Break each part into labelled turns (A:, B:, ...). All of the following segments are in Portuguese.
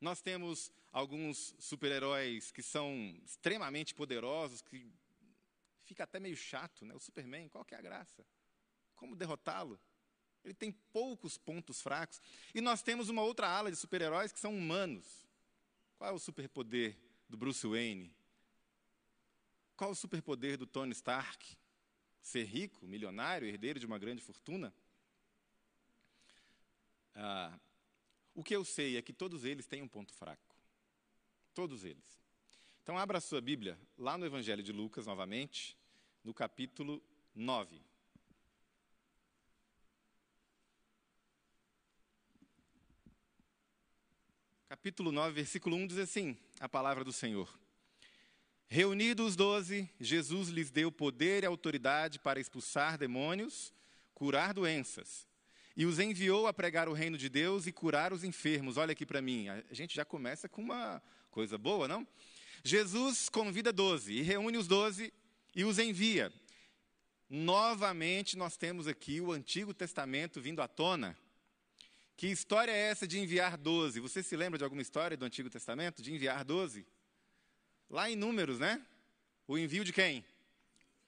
A: Nós temos alguns super-heróis que são extremamente poderosos, que fica até meio chato, né? O Superman, qual que é a graça? Como derrotá-lo? Ele tem poucos pontos fracos. E nós temos uma outra ala de super-heróis que são humanos. Qual é o superpoder do Bruce Wayne? Qual o superpoder do Tony Stark? Ser rico, milionário, herdeiro de uma grande fortuna? Ah, o que eu sei é que todos eles têm um ponto fraco. Todos eles. Então, abra a sua Bíblia lá no Evangelho de Lucas, novamente, no capítulo 9. Capítulo 9, versículo 1 diz assim: a palavra do Senhor. Reunidos os doze, Jesus lhes deu poder e autoridade para expulsar demônios, curar doenças, e os enviou a pregar o reino de Deus e curar os enfermos. Olha aqui para mim, a gente já começa com uma coisa boa, não? Jesus convida doze e reúne os doze e os envia. Novamente, nós temos aqui o Antigo Testamento vindo à tona. Que história é essa de enviar doze? Você se lembra de alguma história do Antigo Testamento de enviar doze? Lá em Números, né? O envio de quem?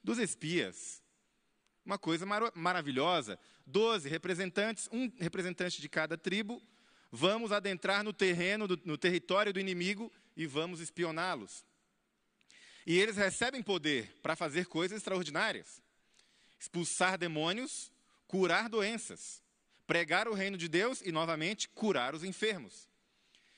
A: Dos espias. Uma coisa mar maravilhosa. Doze representantes, um representante de cada tribo. Vamos adentrar no terreno, do, no território do inimigo e vamos espioná-los. E eles recebem poder para fazer coisas extraordinárias: expulsar demônios, curar doenças, pregar o reino de Deus e, novamente, curar os enfermos.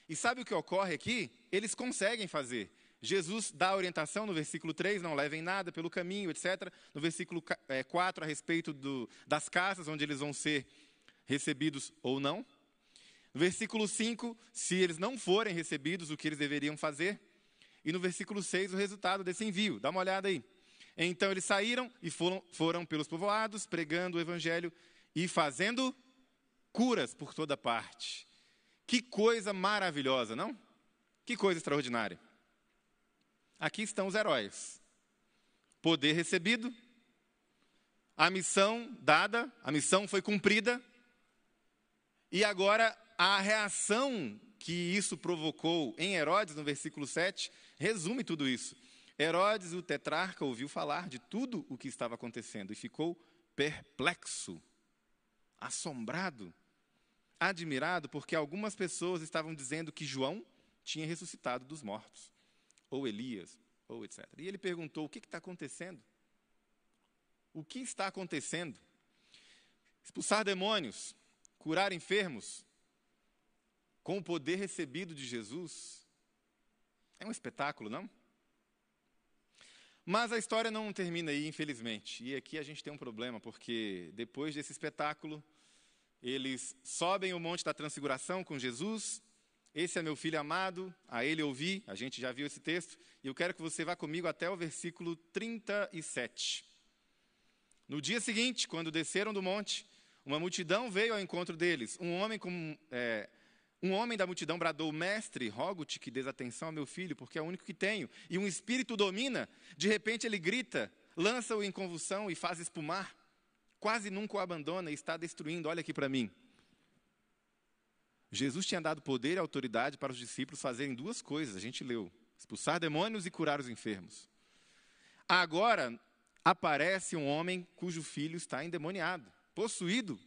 A: E sabe o que ocorre aqui? Eles conseguem fazer. Jesus dá a orientação no versículo 3, não levem nada pelo caminho, etc. No versículo 4, eh, a respeito do, das casas onde eles vão ser recebidos ou não. No versículo 5, se eles não forem recebidos, o que eles deveriam fazer. E no versículo 6, o resultado desse envio. Dá uma olhada aí. Então eles saíram e foram, foram pelos povoados, pregando o evangelho e fazendo curas por toda parte. Que coisa maravilhosa, não? Que coisa extraordinária. Aqui estão os heróis. Poder recebido, a missão dada, a missão foi cumprida, e agora a reação que isso provocou em Herodes, no versículo 7, resume tudo isso. Herodes, o tetrarca, ouviu falar de tudo o que estava acontecendo e ficou perplexo, assombrado, admirado, porque algumas pessoas estavam dizendo que João tinha ressuscitado dos mortos ou Elias, ou etc. E ele perguntou: o que está acontecendo? O que está acontecendo? Expulsar demônios, curar enfermos, com o poder recebido de Jesus, é um espetáculo, não? Mas a história não termina aí, infelizmente. E aqui a gente tem um problema, porque depois desse espetáculo, eles sobem o Monte da Transfiguração com Jesus, esse é meu filho amado, a ele ouvi, a gente já viu esse texto, e eu quero que você vá comigo até o versículo 37. No dia seguinte, quando desceram do monte, uma multidão veio ao encontro deles. Um homem, com, é, um homem da multidão bradou: Mestre, rogo-te que des atenção ao meu filho, porque é o único que tenho. E um espírito domina. De repente ele grita, lança-o em convulsão e faz espumar. Quase nunca o abandona e está destruindo. Olha aqui para mim. Jesus tinha dado poder e autoridade para os discípulos fazerem duas coisas, a gente leu: expulsar demônios e curar os enfermos. Agora aparece um homem cujo filho está endemoniado, possuído.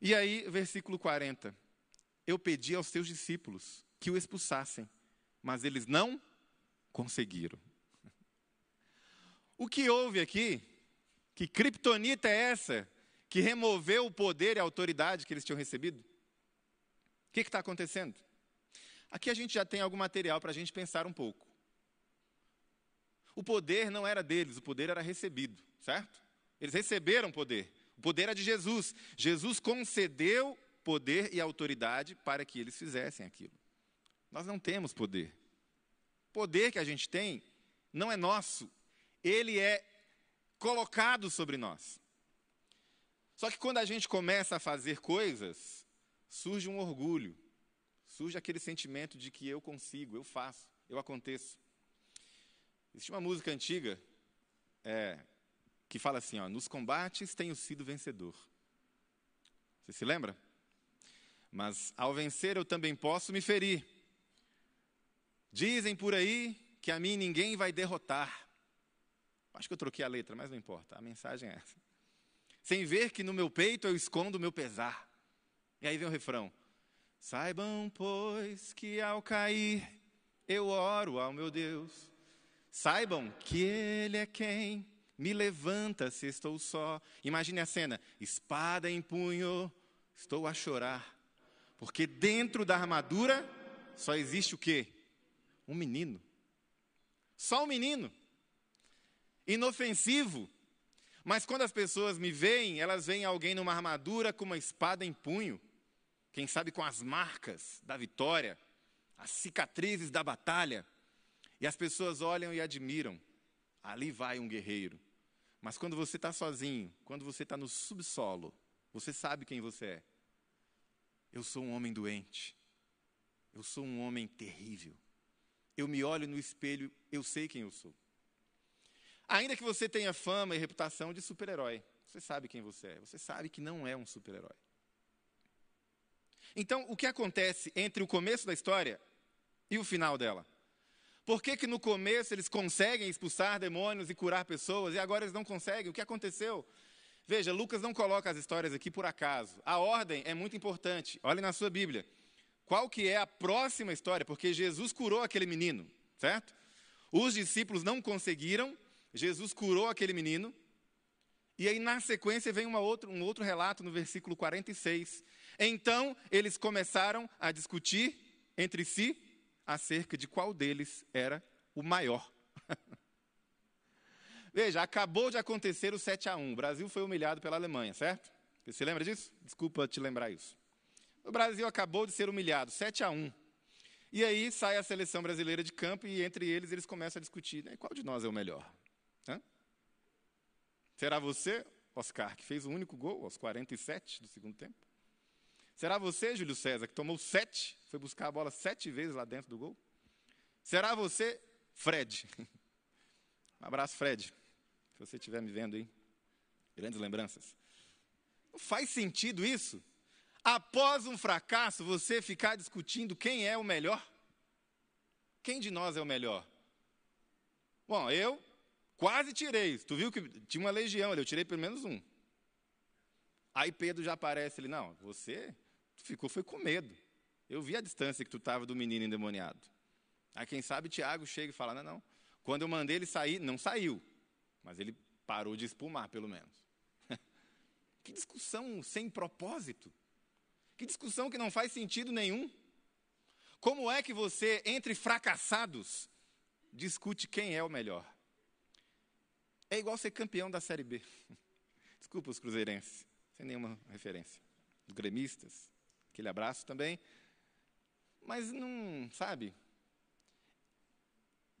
A: E aí, versículo 40. Eu pedi aos teus discípulos que o expulsassem, mas eles não conseguiram. O que houve aqui? Que criptonita é essa que removeu o poder e a autoridade que eles tinham recebido? O que está acontecendo? Aqui a gente já tem algum material para a gente pensar um pouco. O poder não era deles, o poder era recebido, certo? Eles receberam poder. O poder era de Jesus. Jesus concedeu poder e autoridade para que eles fizessem aquilo. Nós não temos poder. O poder que a gente tem não é nosso, ele é colocado sobre nós. Só que quando a gente começa a fazer coisas, surge um orgulho, surge aquele sentimento de que eu consigo, eu faço, eu aconteço. Existe uma música antiga é, que fala assim: ó, nos combates tenho sido vencedor. Você se lembra? Mas ao vencer eu também posso me ferir. Dizem por aí que a mim ninguém vai derrotar. Acho que eu troquei a letra, mas não importa, a mensagem é essa. Sem ver que no meu peito eu escondo o meu pesar. E aí vem o refrão: Saibam, pois, que ao cair eu oro ao meu Deus. Saibam que Ele é quem me levanta se estou só. Imagine a cena: espada em punho, estou a chorar. Porque dentro da armadura só existe o quê? Um menino. Só um menino. Inofensivo. Mas quando as pessoas me veem, elas veem alguém numa armadura com uma espada em punho. Quem sabe com as marcas da vitória, as cicatrizes da batalha. E as pessoas olham e admiram. Ali vai um guerreiro. Mas quando você está sozinho, quando você está no subsolo, você sabe quem você é. Eu sou um homem doente. Eu sou um homem terrível. Eu me olho no espelho, eu sei quem eu sou. Ainda que você tenha fama e reputação de super-herói, você sabe quem você é. Você sabe que não é um super-herói. Então, o que acontece entre o começo da história e o final dela? Por que, que no começo eles conseguem expulsar demônios e curar pessoas e agora eles não conseguem? O que aconteceu? Veja, Lucas não coloca as histórias aqui por acaso. A ordem é muito importante. Olhe na sua Bíblia. Qual que é a próxima história? Porque Jesus curou aquele menino, certo? Os discípulos não conseguiram, Jesus curou aquele menino. E aí, na sequência, vem uma outra, um outro relato no versículo 46. Então, eles começaram a discutir entre si acerca de qual deles era o maior. Veja, acabou de acontecer o 7 a 1. O Brasil foi humilhado pela Alemanha, certo? Você se lembra disso? Desculpa te lembrar isso. O Brasil acabou de ser humilhado, 7 a 1. E aí sai a seleção brasileira de campo e entre eles eles começam a discutir né, qual de nós é o melhor. Hã? Será você, Oscar, que fez o único gol aos 47 do segundo tempo? Será você, Júlio César, que tomou sete, foi buscar a bola sete vezes lá dentro do gol? Será você, Fred? Um abraço, Fred. Se você estiver me vendo aí. Grandes lembranças. Não faz sentido isso? Após um fracasso, você ficar discutindo quem é o melhor? Quem de nós é o melhor? Bom, eu quase tirei. Tu viu que tinha uma legião ali, eu tirei pelo menos um. Aí Pedro já aparece ali, não, você Tu ficou foi com medo. Eu vi a distância que tu estava do menino endemoniado. Aí quem sabe Tiago chega e fala: não, não. Quando eu mandei ele sair, não saiu. Mas ele parou de espumar, pelo menos. que discussão sem propósito. Que discussão que não faz sentido nenhum. Como é que você, entre fracassados, discute quem é o melhor? É igual ser campeão da Série B. Desculpa os cruzeirenses, sem nenhuma referência. Os gremistas, Aquele abraço também. Mas não, sabe?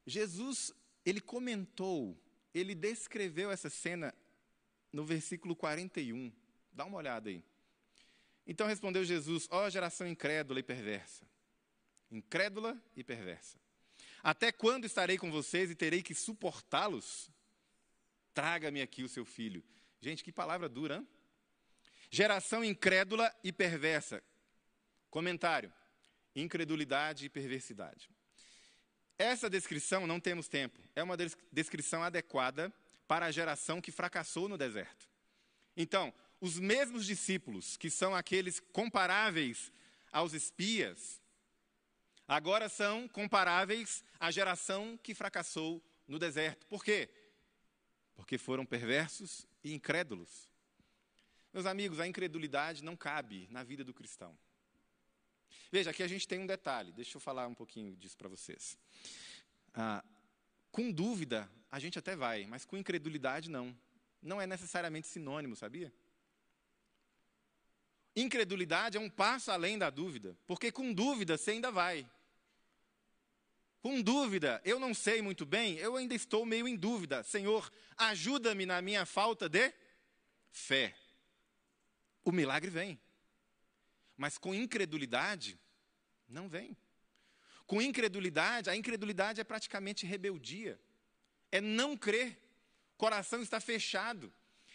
A: Jesus, ele comentou, ele descreveu essa cena no versículo 41. Dá uma olhada aí. Então respondeu Jesus: Ó oh, geração incrédula e perversa. Incrédula e perversa. Até quando estarei com vocês e terei que suportá-los? Traga-me aqui o seu filho. Gente, que palavra dura, hein? Geração incrédula e perversa. Comentário: incredulidade e perversidade. Essa descrição, não temos tempo, é uma descrição adequada para a geração que fracassou no deserto. Então, os mesmos discípulos, que são aqueles comparáveis aos espias, agora são comparáveis à geração que fracassou no deserto. Por quê? Porque foram perversos e incrédulos. Meus amigos, a incredulidade não cabe na vida do cristão. Veja, aqui a gente tem um detalhe, deixa eu falar um pouquinho disso para vocês. Ah, com dúvida, a gente até vai, mas com incredulidade, não. Não é necessariamente sinônimo, sabia? Incredulidade é um passo além da dúvida, porque com dúvida você ainda vai. Com dúvida, eu não sei muito bem, eu ainda estou meio em dúvida. Senhor, ajuda-me na minha falta de fé. O milagre vem. Mas com incredulidade, não vem. Com incredulidade, a incredulidade é praticamente rebeldia. É não crer. Coração está fechado.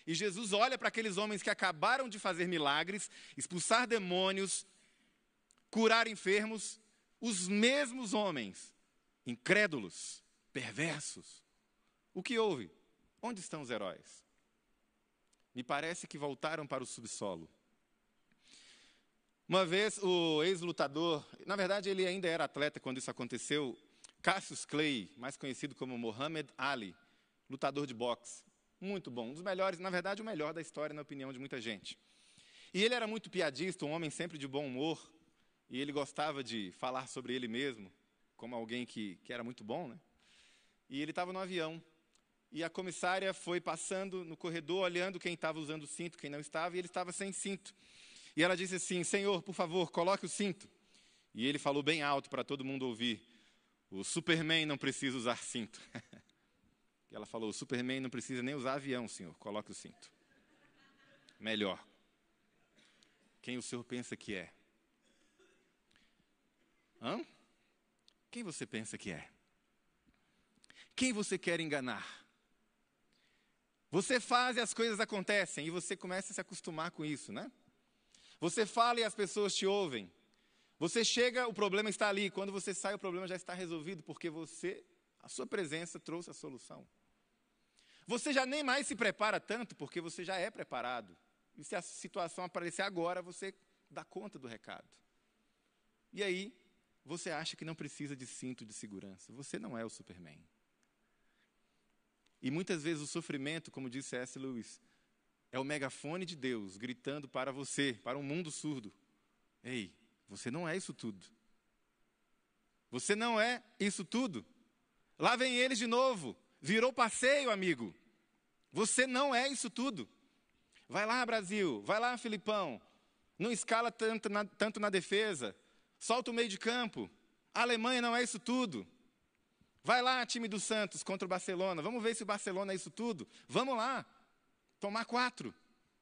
A: E Jesus olha para aqueles homens que acabaram de fazer milagres, expulsar demônios, curar enfermos, os mesmos homens, incrédulos, perversos. O que houve? Onde estão os heróis? Me parece que voltaram para o subsolo. Uma vez o ex-lutador, na verdade ele ainda era atleta quando isso aconteceu, Cassius Clay, mais conhecido como Muhammad Ali, lutador de boxe, muito bom, um dos melhores, na verdade o melhor da história na opinião de muita gente. E ele era muito piadista, um homem sempre de bom humor, e ele gostava de falar sobre ele mesmo, como alguém que, que era muito bom, né? E ele estava no avião, e a comissária foi passando no corredor, olhando quem estava usando o cinto, quem não estava, e ele estava sem cinto. E ela disse assim: Senhor, por favor, coloque o cinto. E ele falou bem alto para todo mundo ouvir: O Superman não precisa usar cinto. e ela falou: O Superman não precisa nem usar avião, senhor, coloque o cinto. Melhor. Quem o senhor pensa que é? Hã? Quem você pensa que é? Quem você quer enganar? Você faz e as coisas acontecem, e você começa a se acostumar com isso, né? Você fala e as pessoas te ouvem. Você chega, o problema está ali. Quando você sai, o problema já está resolvido, porque você, a sua presença trouxe a solução. Você já nem mais se prepara tanto, porque você já é preparado. E se a situação aparecer agora, você dá conta do recado. E aí, você acha que não precisa de cinto de segurança. Você não é o Superman. E muitas vezes o sofrimento, como disse S. Lewis, é o megafone de Deus gritando para você, para um mundo surdo: Ei, você não é isso tudo. Você não é isso tudo. Lá vem eles de novo. Virou passeio, amigo. Você não é isso tudo. Vai lá, Brasil. Vai lá, Filipão. Não escala tanto na, tanto na defesa. Solta o meio de campo. A Alemanha não é isso tudo. Vai lá, time do Santos contra o Barcelona. Vamos ver se o Barcelona é isso tudo. Vamos lá tomar quatro.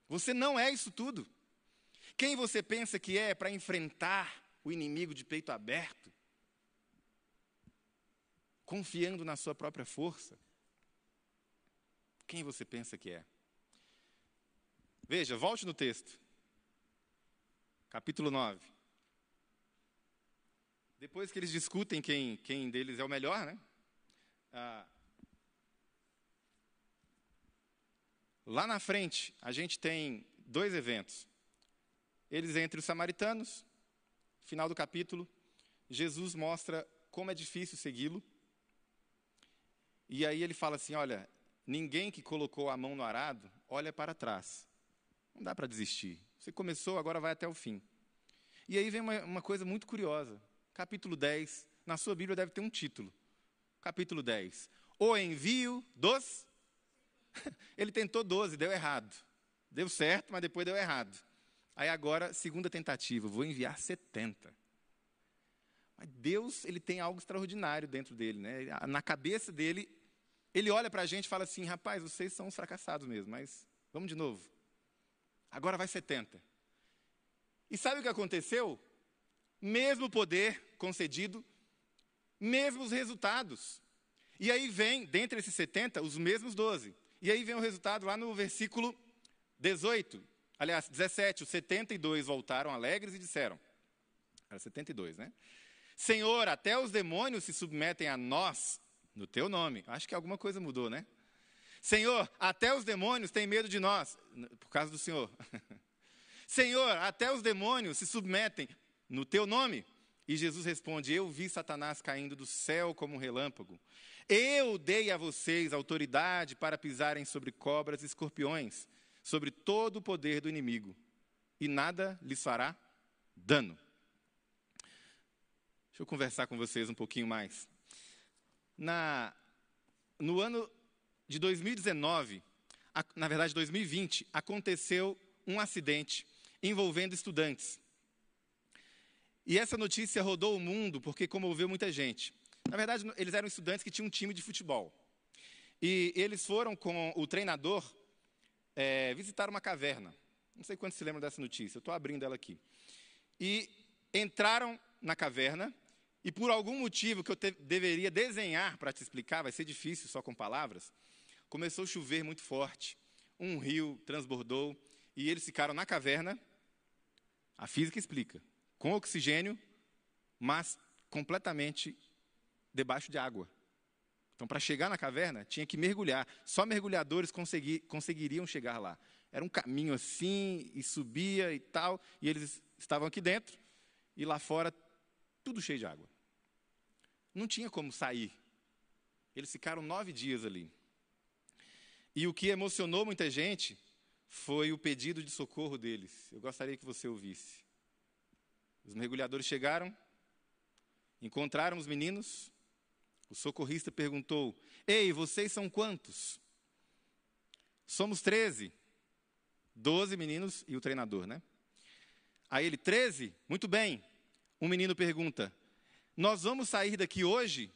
A: Você não é isso tudo. Quem você pensa que é para enfrentar o inimigo de peito aberto? Confiando na sua própria força? Quem você pensa que é? Veja, volte no texto. Capítulo 9. Depois que eles discutem quem, quem deles é o melhor, né? Ah, Lá na frente, a gente tem dois eventos. Eles entre os samaritanos, final do capítulo, Jesus mostra como é difícil segui-lo. E aí ele fala assim: olha, ninguém que colocou a mão no arado olha para trás. Não dá para desistir. Você começou, agora vai até o fim. E aí vem uma, uma coisa muito curiosa. Capítulo 10, na sua Bíblia deve ter um título. Capítulo 10. O envio dos Ele tentou 12, deu errado. Deu certo, mas depois deu errado. Aí agora, segunda tentativa, vou enviar 70. Mas Deus, ele tem algo extraordinário dentro dele, né? Na cabeça dele, ele olha para a gente e fala assim: rapaz, vocês são fracassados mesmo, mas vamos de novo. Agora vai 70. E sabe o que aconteceu? Mesmo poder concedido, mesmos resultados. E aí vem, dentre esses 70, os mesmos 12. E aí vem o resultado lá no versículo 18. Aliás, 17. Os 72 voltaram alegres e disseram: Era 72, né? Senhor, até os demônios se submetem a nós no teu nome. Acho que alguma coisa mudou, né? Senhor, até os demônios têm medo de nós, por causa do Senhor. Senhor, até os demônios se submetem no teu nome. E Jesus responde: Eu vi Satanás caindo do céu como um relâmpago. Eu dei a vocês autoridade para pisarem sobre cobras e escorpiões, sobre todo o poder do inimigo, e nada lhes fará dano. Deixa eu conversar com vocês um pouquinho mais. Na, no ano de 2019, a, na verdade 2020, aconteceu um acidente envolvendo estudantes. E essa notícia rodou o mundo porque comoveu muita gente. Na verdade, eles eram estudantes que tinham um time de futebol. E eles foram com o treinador é, visitar uma caverna. Não sei quantos se lembram dessa notícia, eu estou abrindo ela aqui. E entraram na caverna, e por algum motivo que eu te, deveria desenhar para te explicar, vai ser difícil só com palavras, começou a chover muito forte, um rio transbordou, e eles ficaram na caverna. A física explica com oxigênio, mas completamente debaixo de água. Então, para chegar na caverna, tinha que mergulhar. Só mergulhadores consegui, conseguiriam chegar lá. Era um caminho assim, e subia e tal, e eles estavam aqui dentro, e lá fora, tudo cheio de água. Não tinha como sair. Eles ficaram nove dias ali. E o que emocionou muita gente foi o pedido de socorro deles. Eu gostaria que você ouvisse. Os mergulhadores chegaram, encontraram os meninos. O socorrista perguntou: Ei, vocês são quantos? Somos treze. Doze meninos e o treinador, né? Aí ele, treze? Muito bem. Um menino pergunta: Nós vamos sair daqui hoje?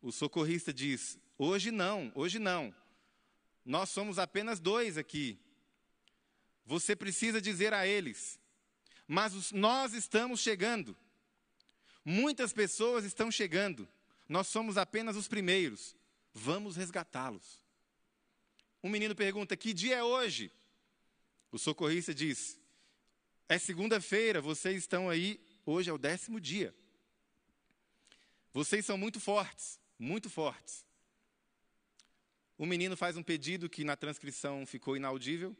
A: O socorrista diz: Hoje não, hoje não. Nós somos apenas dois aqui. Você precisa dizer a eles: Mas nós estamos chegando. Muitas pessoas estão chegando. Nós somos apenas os primeiros. Vamos resgatá-los. Um menino pergunta: Que dia é hoje? O socorrista diz: É segunda-feira, vocês estão aí, hoje é o décimo dia. Vocês são muito fortes, muito fortes. O menino faz um pedido que na transcrição ficou inaudível.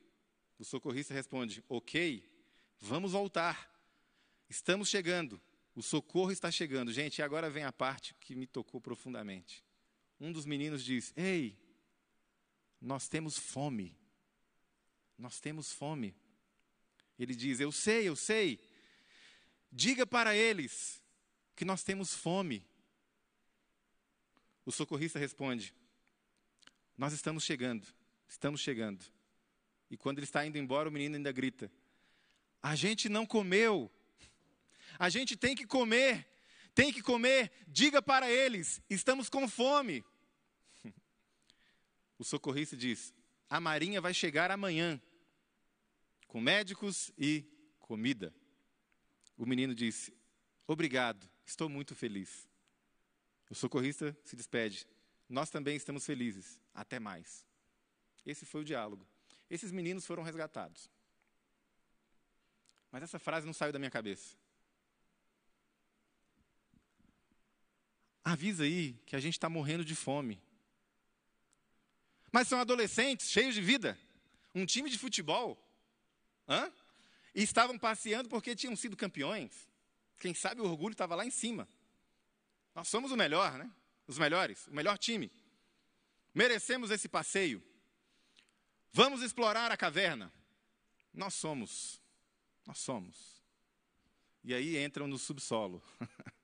A: O socorrista responde: Ok, vamos voltar. Estamos chegando. O socorro está chegando. Gente, agora vem a parte que me tocou profundamente. Um dos meninos diz: Ei, nós temos fome. Nós temos fome. Ele diz: Eu sei, eu sei. Diga para eles que nós temos fome. O socorrista responde: Nós estamos chegando, estamos chegando. E quando ele está indo embora, o menino ainda grita: A gente não comeu. A gente tem que comer. Tem que comer. Diga para eles: Estamos com fome. O socorrista diz: A marinha vai chegar amanhã, com médicos e comida. O menino disse: Obrigado, estou muito feliz. O socorrista se despede. Nós também estamos felizes. Até mais. Esse foi o diálogo. Esses meninos foram resgatados. Mas essa frase não saiu da minha cabeça. Avisa aí que a gente está morrendo de fome. Mas são adolescentes, cheios de vida. Um time de futebol. Hã? E estavam passeando porque tinham sido campeões. Quem sabe o orgulho estava lá em cima. Nós somos o melhor, né? Os melhores, o melhor time. Merecemos esse passeio. Vamos explorar a caverna. Nós somos. Nós somos. E aí entram no subsolo.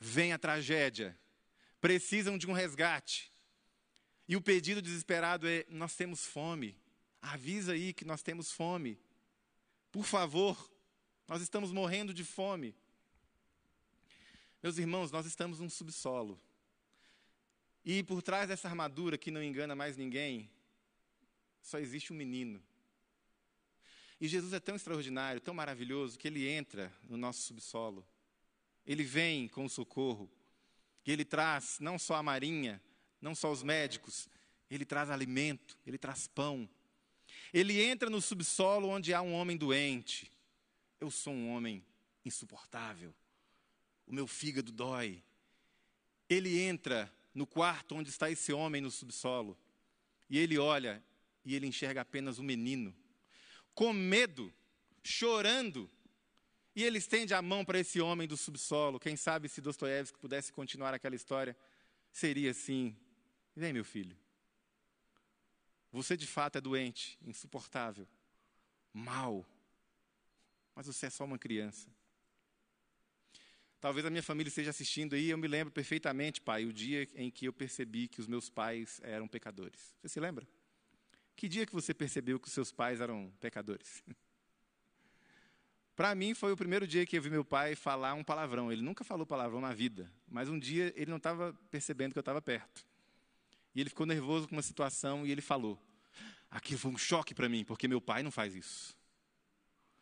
A: Vem a tragédia. Precisam de um resgate. E o pedido desesperado é: nós temos fome. Avisa aí que nós temos fome. Por favor, nós estamos morrendo de fome. Meus irmãos, nós estamos num subsolo. E por trás dessa armadura que não engana mais ninguém, só existe um menino. E Jesus é tão extraordinário, tão maravilhoso, que ele entra no nosso subsolo. Ele vem com o socorro. E ele traz não só a marinha, não só os médicos, ele traz alimento, ele traz pão. Ele entra no subsolo onde há um homem doente. Eu sou um homem insuportável. O meu fígado dói. Ele entra no quarto onde está esse homem no subsolo. E ele olha e ele enxerga apenas um menino, com medo, chorando. E ele estende a mão para esse homem do subsolo. Quem sabe se Dostoiévski pudesse continuar aquela história, seria assim: Vem, meu filho. Você de fato é doente, insuportável, mal, mas você é só uma criança. Talvez a minha família esteja assistindo aí, eu me lembro perfeitamente, pai, o dia em que eu percebi que os meus pais eram pecadores. Você se lembra? Que dia que você percebeu que os seus pais eram pecadores? Para mim foi o primeiro dia que eu vi meu pai falar um palavrão. Ele nunca falou palavrão na vida, mas um dia ele não estava percebendo que eu estava perto. E ele ficou nervoso com uma situação e ele falou. Aquilo foi um choque para mim, porque meu pai não faz isso.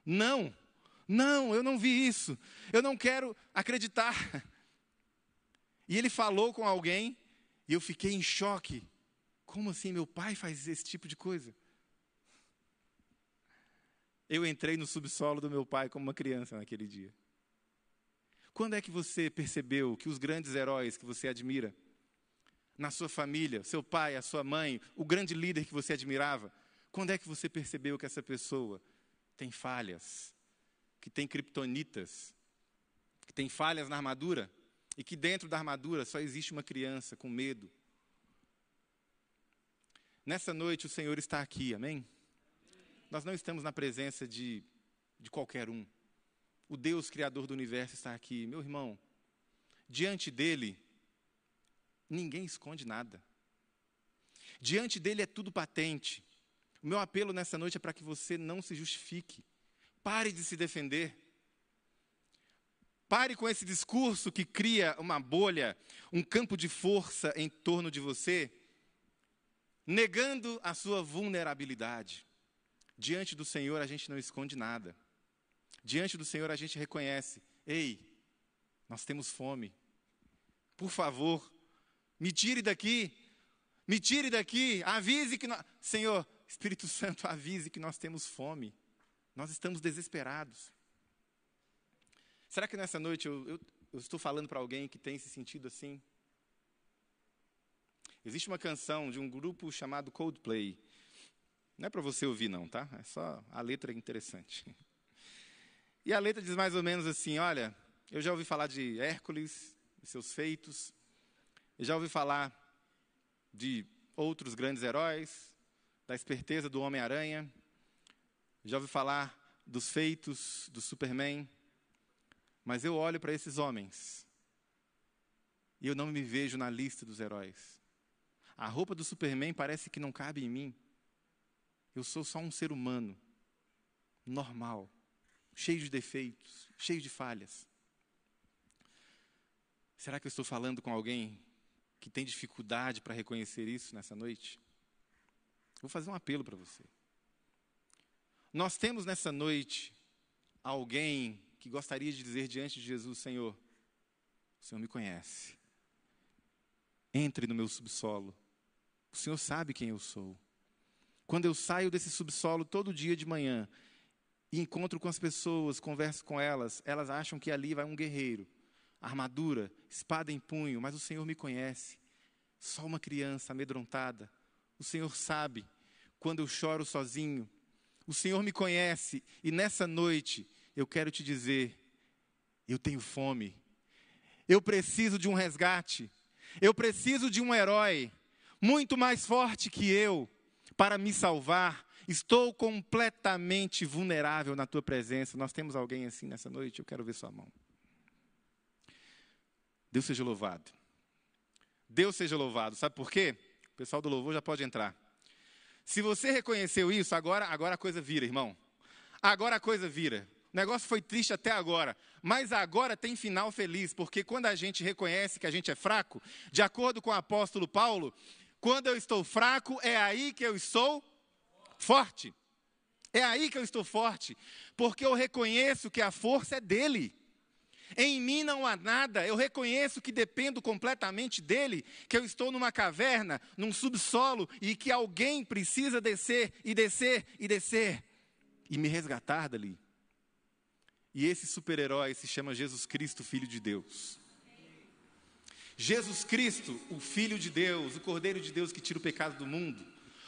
A: Não, não, eu não vi isso. Eu não quero acreditar. E ele falou com alguém e eu fiquei em choque. Como assim meu pai faz esse tipo de coisa? Eu entrei no subsolo do meu pai como uma criança naquele dia. Quando é que você percebeu que os grandes heróis que você admira, na sua família, seu pai, a sua mãe, o grande líder que você admirava, quando é que você percebeu que essa pessoa tem falhas, que tem criptonitas, que tem falhas na armadura e que dentro da armadura só existe uma criança com medo? Nessa noite o Senhor está aqui, amém? Nós não estamos na presença de, de qualquer um. O Deus Criador do universo está aqui. Meu irmão, diante dele, ninguém esconde nada. Diante dele é tudo patente. O meu apelo nessa noite é para que você não se justifique. Pare de se defender. Pare com esse discurso que cria uma bolha, um campo de força em torno de você, negando a sua vulnerabilidade. Diante do Senhor a gente não esconde nada. Diante do Senhor a gente reconhece: ei, nós temos fome. Por favor, me tire daqui. Me tire daqui. Avise que nós. Senhor, Espírito Santo, avise que nós temos fome. Nós estamos desesperados. Será que nessa noite eu, eu, eu estou falando para alguém que tem se sentido assim? Existe uma canção de um grupo chamado Coldplay. Não é para você ouvir, não, tá? É só a letra é interessante. E a letra diz mais ou menos assim: olha, eu já ouvi falar de Hércules e seus feitos, eu já ouvi falar de outros grandes heróis, da esperteza do Homem-Aranha, já ouvi falar dos feitos do Superman, mas eu olho para esses homens e eu não me vejo na lista dos heróis. A roupa do Superman parece que não cabe em mim. Eu sou só um ser humano, normal, cheio de defeitos, cheio de falhas. Será que eu estou falando com alguém que tem dificuldade para reconhecer isso nessa noite? Vou fazer um apelo para você. Nós temos nessa noite alguém que gostaria de dizer diante de Jesus: Senhor, o Senhor me conhece. Entre no meu subsolo. O Senhor sabe quem eu sou. Quando eu saio desse subsolo todo dia de manhã e encontro com as pessoas, converso com elas, elas acham que ali vai um guerreiro, armadura, espada em punho, mas o Senhor me conhece. Só uma criança amedrontada. O Senhor sabe quando eu choro sozinho. O Senhor me conhece e nessa noite eu quero te dizer: eu tenho fome. Eu preciso de um resgate. Eu preciso de um herói muito mais forte que eu para me salvar. Estou completamente vulnerável na tua presença. Nós temos alguém assim nessa noite? Eu quero ver sua mão. Deus seja louvado. Deus seja louvado. Sabe por quê? O pessoal do louvor já pode entrar. Se você reconheceu isso, agora, agora a coisa vira, irmão. Agora a coisa vira. O negócio foi triste até agora, mas agora tem final feliz, porque quando a gente reconhece que a gente é fraco, de acordo com o apóstolo Paulo, quando eu estou fraco, é aí que eu estou forte. É aí que eu estou forte, porque eu reconheço que a força é dele. Em mim não há nada, eu reconheço que dependo completamente dele, que eu estou numa caverna, num subsolo e que alguém precisa descer e descer e descer e me resgatar dali. E esse super-herói se chama Jesus Cristo, Filho de Deus. Jesus Cristo, o Filho de Deus, o Cordeiro de Deus que tira o pecado do mundo,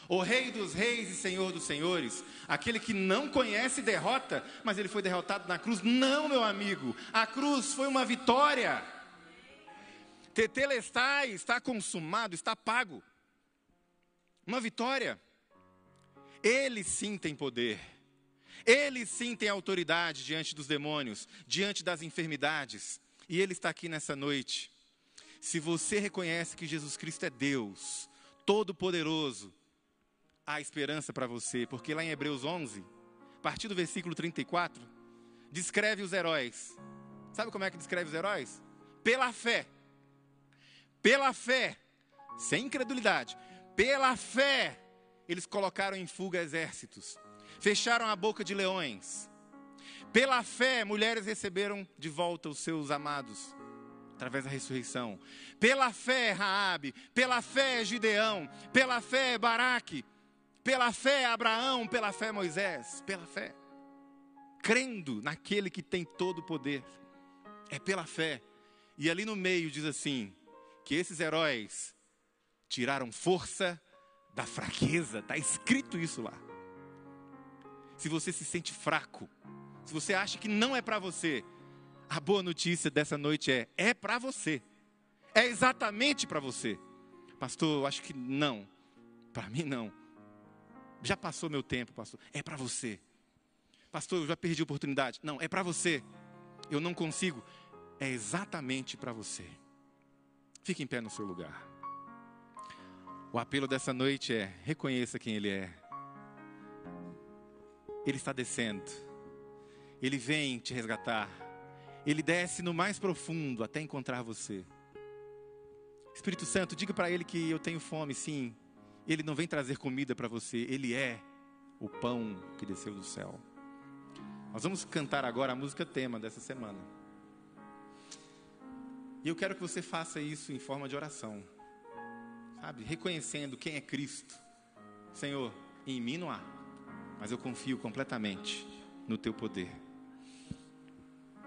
A: o Rei dos Reis e Senhor dos Senhores, aquele que não conhece derrota, mas ele foi derrotado na cruz. Não, meu amigo, a cruz foi uma vitória. Tetelestai, está consumado, está pago. Uma vitória. Ele sim tem poder. Ele sim tem autoridade diante dos demônios, diante das enfermidades. E ele está aqui nessa noite se você reconhece que Jesus Cristo é Deus, Todo-Poderoso, há esperança para você, porque lá em Hebreus 11, a partir do versículo 34, descreve os heróis. Sabe como é que descreve os heróis? Pela fé. Pela fé, sem incredulidade, pela fé, eles colocaram em fuga exércitos, fecharam a boca de leões. Pela fé, mulheres receberam de volta os seus amados através da ressurreição. Pela fé, Raabe, pela fé, Gideão, pela fé, Baraque, pela fé, Abraão, pela fé, Moisés, pela fé. crendo naquele que tem todo o poder. É pela fé. E ali no meio diz assim: que esses heróis tiraram força da fraqueza. Está escrito isso lá. Se você se sente fraco, se você acha que não é para você, a boa notícia dessa noite é: é para você. É exatamente para você. Pastor, eu acho que não. Para mim, não. Já passou meu tempo, pastor. É para você. Pastor, eu já perdi a oportunidade. Não, é para você. Eu não consigo. É exatamente para você. Fique em pé no seu lugar. O apelo dessa noite é: reconheça quem Ele é. Ele está descendo. Ele vem te resgatar. Ele desce no mais profundo até encontrar você. Espírito Santo, diga para Ele que eu tenho fome, sim. Ele não vem trazer comida para você, Ele é o pão que desceu do céu. Nós vamos cantar agora a música tema dessa semana. E eu quero que você faça isso em forma de oração, sabe? Reconhecendo quem é Cristo. Senhor, em mim não há, mas eu confio completamente no Teu poder.